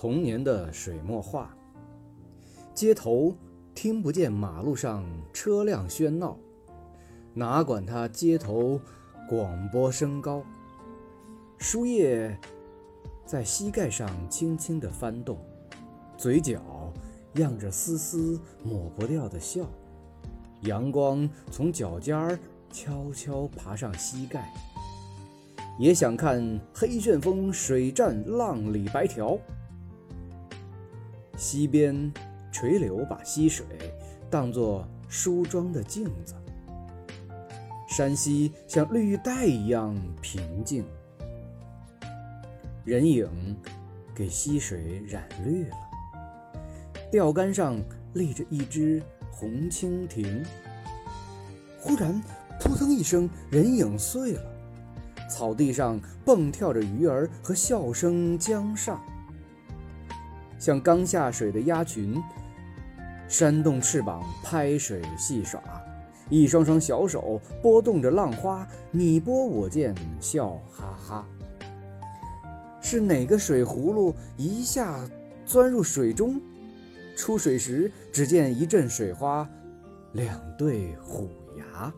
童年的水墨画。街头听不见马路上车辆喧闹，哪管它街头广播声高。书页在膝盖上轻轻地翻动，嘴角漾着丝丝抹不掉的笑。阳光从脚尖儿悄悄爬上膝盖，也想看黑旋风水战浪里白条。溪边垂柳把溪水当作梳妆的镜子，山溪像绿带一样平静。人影给溪水染绿了，钓竿上立着一只红蜻蜓。忽然，扑腾一声，人影碎了，草地上蹦跳着鱼儿和笑声江上，像刚下水的鸭群，扇动翅膀拍水戏耍，一双双小手拨动着浪花，你拨我溅，笑哈哈。是哪个水葫芦一下钻入水中？出水时，只见一阵水花，两对虎牙。